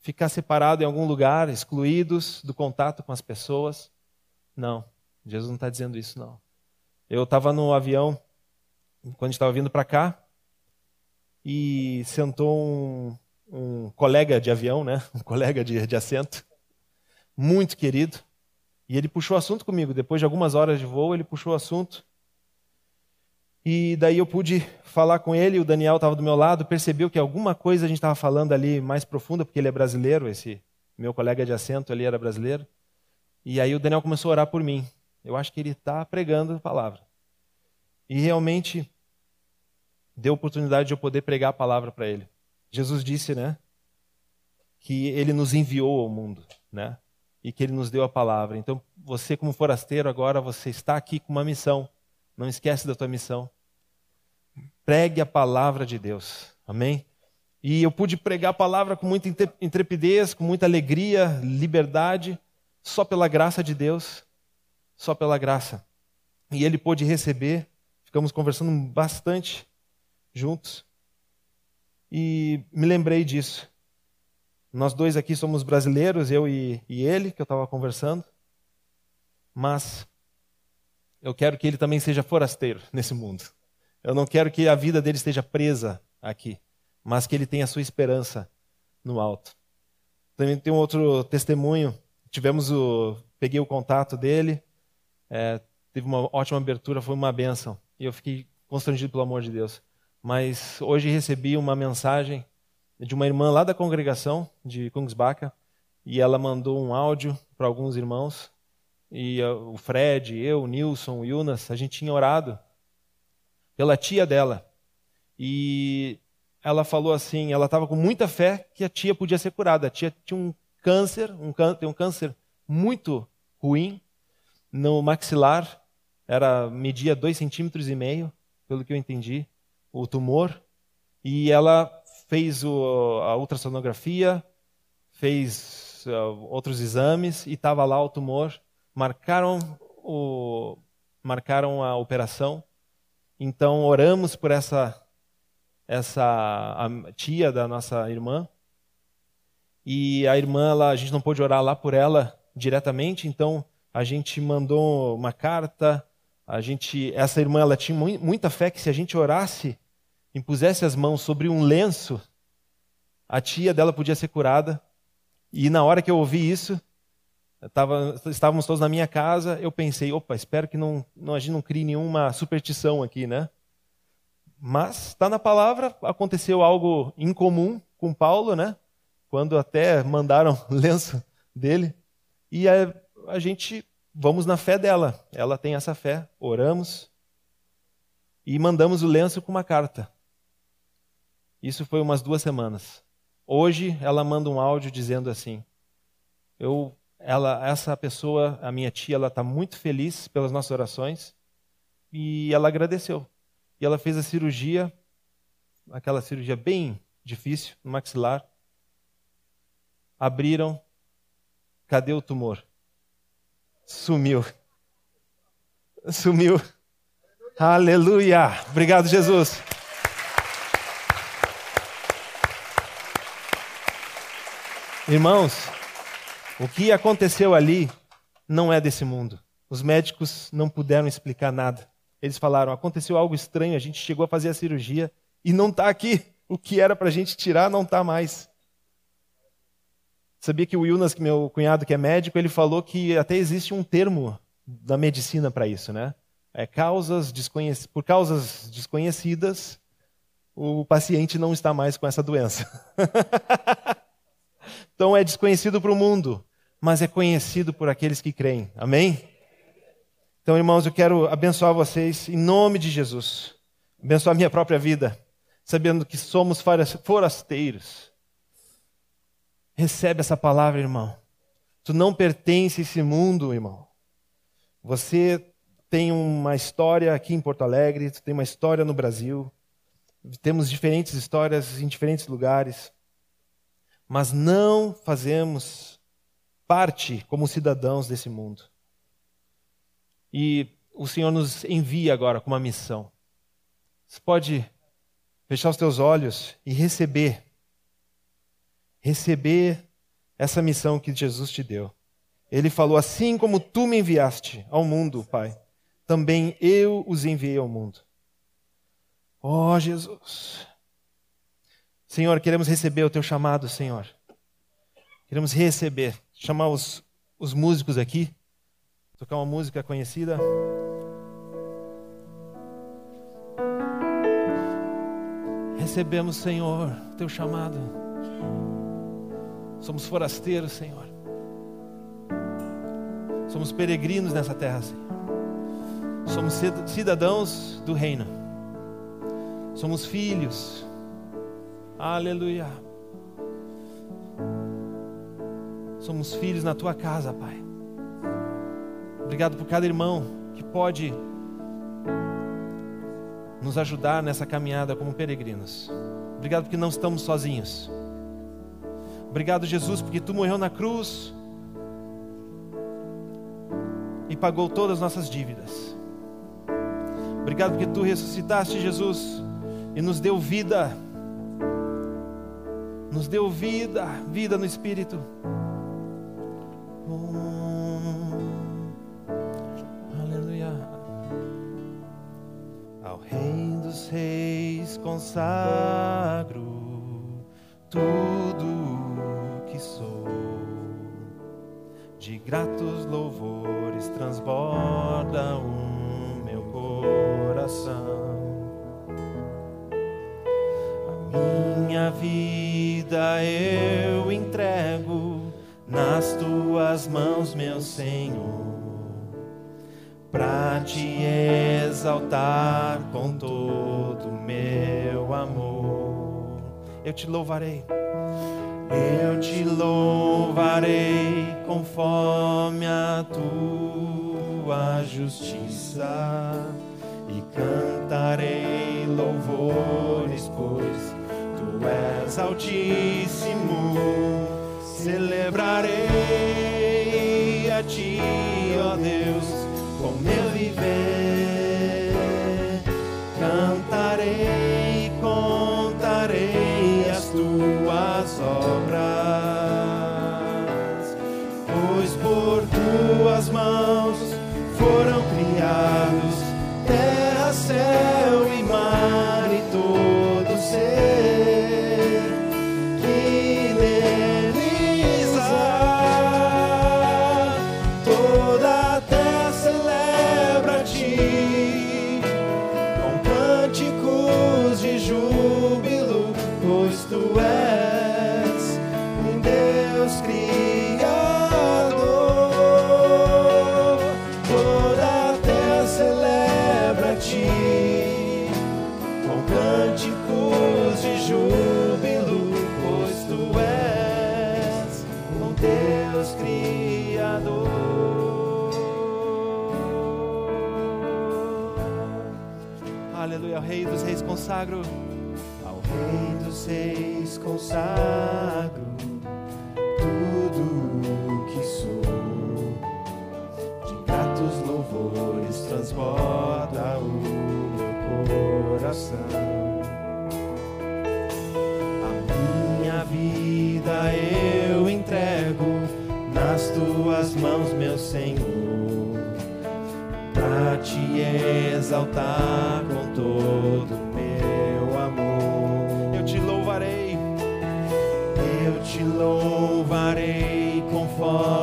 ficar separado em algum lugar, excluídos do contato com as pessoas. Não, Jesus não está dizendo isso, não. Eu estava no avião, quando estava vindo para cá, e sentou um, um, colega de avião, né? um colega de, de assento, muito querido, e ele puxou assunto comigo. Depois de algumas horas de voo, ele puxou assunto. E daí eu pude falar com ele, o Daniel estava do meu lado, percebeu que alguma coisa a gente estava falando ali mais profunda, porque ele é brasileiro, esse meu colega de assento ali era brasileiro. E aí o Daniel começou a orar por mim. Eu acho que ele está pregando a palavra. E realmente deu oportunidade de eu poder pregar a palavra para ele. Jesus disse, né, que ele nos enviou ao mundo, né? E que ele nos deu a palavra. Então, você como forasteiro agora você está aqui com uma missão. Não esquece da tua missão. Pregue a palavra de Deus. Amém? E eu pude pregar a palavra com muita intrepidez, com muita alegria, liberdade, só pela graça de Deus. Só pela graça. E ele pôde receber. Ficamos conversando bastante juntos. E me lembrei disso. Nós dois aqui somos brasileiros, eu e, e ele, que eu estava conversando. Mas eu quero que ele também seja forasteiro nesse mundo. Eu não quero que a vida dele esteja presa aqui, mas que ele tenha a sua esperança no alto. Também tem um outro testemunho. Tivemos o, peguei o contato dele, é, teve uma ótima abertura, foi uma benção. E eu fiquei constrangido pelo amor de Deus. Mas hoje recebi uma mensagem de uma irmã lá da congregação de Kungsbacka e ela mandou um áudio para alguns irmãos e o Fred, eu, o Nilson, o Yunas, a gente tinha orado pela tia dela. E ela falou assim, ela estava com muita fé que a tia podia ser curada. A tia tinha um câncer, um, tem um câncer muito ruim no maxilar, era media dois centímetros e meio, pelo que eu entendi, o tumor. E ela fez o, a ultrassonografia, fez uh, outros exames e estava lá o tumor marcaram, o, marcaram a operação. Então oramos por essa essa tia da nossa irmã. E a irmã, ela, a gente não pôde orar lá por ela diretamente, então a gente mandou uma carta. A gente, essa irmã, ela tinha muita fé que se a gente orasse, impusesse as mãos sobre um lenço, a tia dela podia ser curada. E na hora que eu ouvi isso, tava, estávamos todos na minha casa, eu pensei, opa, espero que não, não, a gente não crie nenhuma superstição aqui, né? Mas está na palavra, aconteceu algo incomum com Paulo, né? Quando até mandaram lenço dele. E a, a gente, vamos na fé dela. Ela tem essa fé, oramos e mandamos o lenço com uma carta. Isso foi umas duas semanas. Hoje ela manda um áudio dizendo assim: eu, ela, essa pessoa, a minha tia, ela está muito feliz pelas nossas orações e ela agradeceu. E ela fez a cirurgia, aquela cirurgia bem difícil no maxilar. Abriram, cadê o tumor? Sumiu. Sumiu. Aleluia! Obrigado, Jesus. Irmãos, o que aconteceu ali não é desse mundo. Os médicos não puderam explicar nada. Eles falaram: aconteceu algo estranho, a gente chegou a fazer a cirurgia e não está aqui. O que era para a gente tirar não está mais. Sabia que o Wilnas, meu cunhado que é médico, ele falou que até existe um termo da medicina para isso, né? É causas. Por causas desconhecidas, o paciente não está mais com essa doença. Então é desconhecido para o mundo, mas é conhecido por aqueles que creem. Amém? Então, irmãos, eu quero abençoar vocês em nome de Jesus. Abençoar a minha própria vida, sabendo que somos forasteiros. Recebe essa palavra, irmão. Tu não pertence a esse mundo, irmão. Você tem uma história aqui em Porto Alegre, tu tem uma história no Brasil. Temos diferentes histórias em diferentes lugares mas não fazemos parte como cidadãos desse mundo. E o Senhor nos envia agora com uma missão. Você pode fechar os teus olhos e receber receber essa missão que Jesus te deu. Ele falou: Assim como tu me enviaste ao mundo, Pai, também eu os enviei ao mundo. Oh, Jesus, Senhor, queremos receber o teu chamado, Senhor. Queremos receber. Chamar os, os músicos aqui. Tocar uma música conhecida. Recebemos, Senhor, teu chamado. Somos forasteiros, Senhor. Somos peregrinos nessa terra, Senhor. Somos cidadãos do reino. Somos filhos Aleluia. Somos filhos na tua casa, Pai. Obrigado por cada irmão que pode nos ajudar nessa caminhada como peregrinos. Obrigado porque não estamos sozinhos. Obrigado, Jesus, porque tu morreu na cruz e pagou todas as nossas dívidas. Obrigado porque tu ressuscitaste, Jesus, e nos deu vida nos deu vida, vida no Espírito. Aleluia. Ao Rei dos Reis consagro tudo que sou, de gratos louvores transborda o meu coração. A minha vida eu entrego nas tuas mãos, meu Senhor, para te exaltar com todo meu amor. Eu te louvarei. Eu te louvarei conforme a tua justiça e cantarei louvores, pois és altíssimo, celebrarei a ti, ó Deus, cânticos de júbilo, pois tu és o um Deus Criador. Aleluia, ao Rei dos Reis consagro. Ao Rei dos Reis consagro tudo o que sou. De gratos louvores transbordo. Exaltar com todo meu amor. Eu te louvarei, Eu te louvarei conforme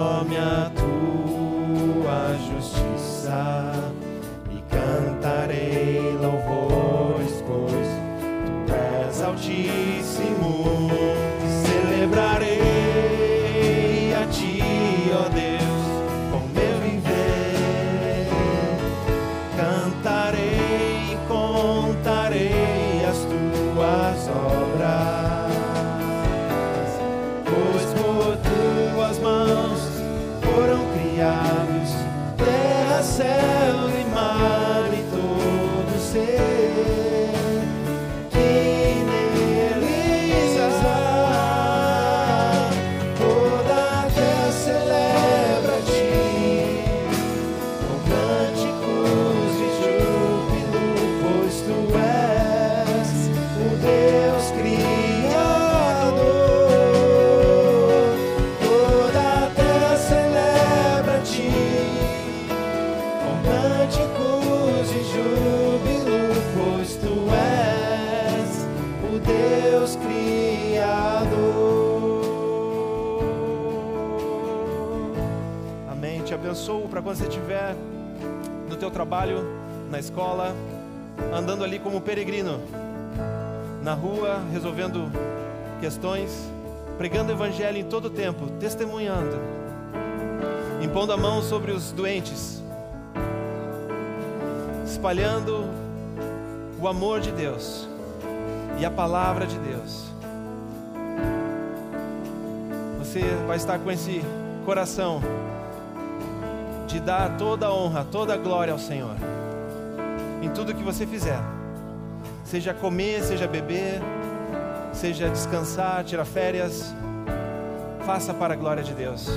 quando você estiver no teu trabalho, na escola, andando ali como peregrino, na rua, resolvendo questões, pregando o evangelho em todo o tempo, testemunhando, impondo a mão sobre os doentes, espalhando o amor de Deus e a palavra de Deus. Você vai estar com esse coração de dar toda a honra, toda a glória ao Senhor. Em tudo que você fizer. Seja comer, seja beber, seja descansar, tirar férias. Faça para a glória de Deus.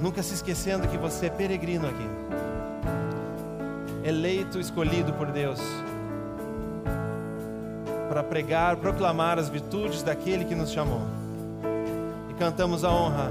Nunca se esquecendo que você é peregrino aqui. Eleito, escolhido por Deus. Para pregar, proclamar as virtudes daquele que nos chamou. E cantamos a honra.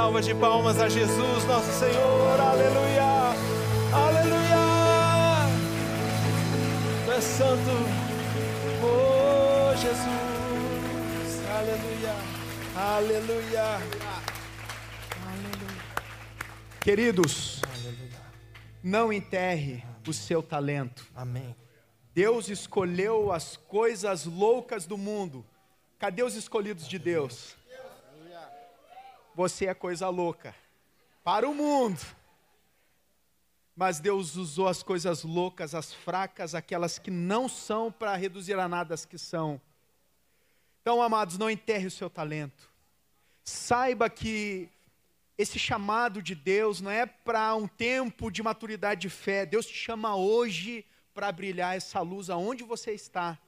Salva de palmas a Jesus, nosso Senhor. Aleluia. Aleluia. Tu és santo. Oh, Jesus. Aleluia. Aleluia. Queridos, não enterre o seu talento. Amém. Deus escolheu as coisas loucas do mundo. Cadê os escolhidos de Deus? Você é coisa louca para o mundo. Mas Deus usou as coisas loucas, as fracas, aquelas que não são, para reduzir a nada as que são. Então, amados, não enterre o seu talento. Saiba que esse chamado de Deus não é para um tempo de maturidade de fé. Deus te chama hoje para brilhar essa luz aonde você está.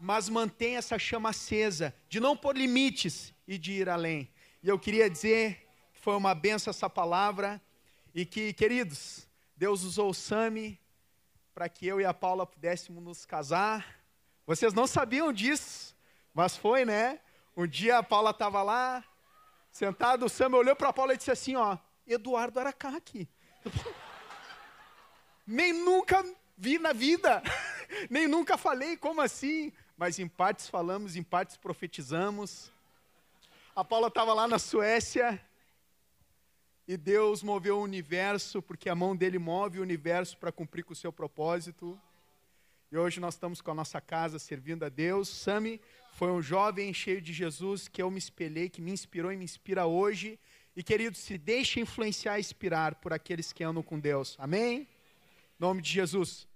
Mas mantenha essa chama acesa, de não pôr limites e de ir além. E eu queria dizer que foi uma benção essa palavra e que, queridos, Deus usou o Sami para que eu e a Paula pudéssemos nos casar. Vocês não sabiam disso, mas foi, né? Um dia a Paula estava lá, Sentado, o Sam olhou para Paulo e disse assim, ó, Eduardo Aracá aqui. Nem nunca vi na vida, nem nunca falei, como assim? Mas em partes falamos, em partes profetizamos. A Paula estava lá na Suécia e Deus moveu o universo, porque a mão dele move o universo para cumprir com o seu propósito. E hoje nós estamos com a nossa casa servindo a Deus. Sami foi um jovem cheio de Jesus que eu me espelhei, que me inspirou e me inspira hoje. E querido, se deixe influenciar e inspirar por aqueles que andam com Deus. Amém? Em nome de Jesus.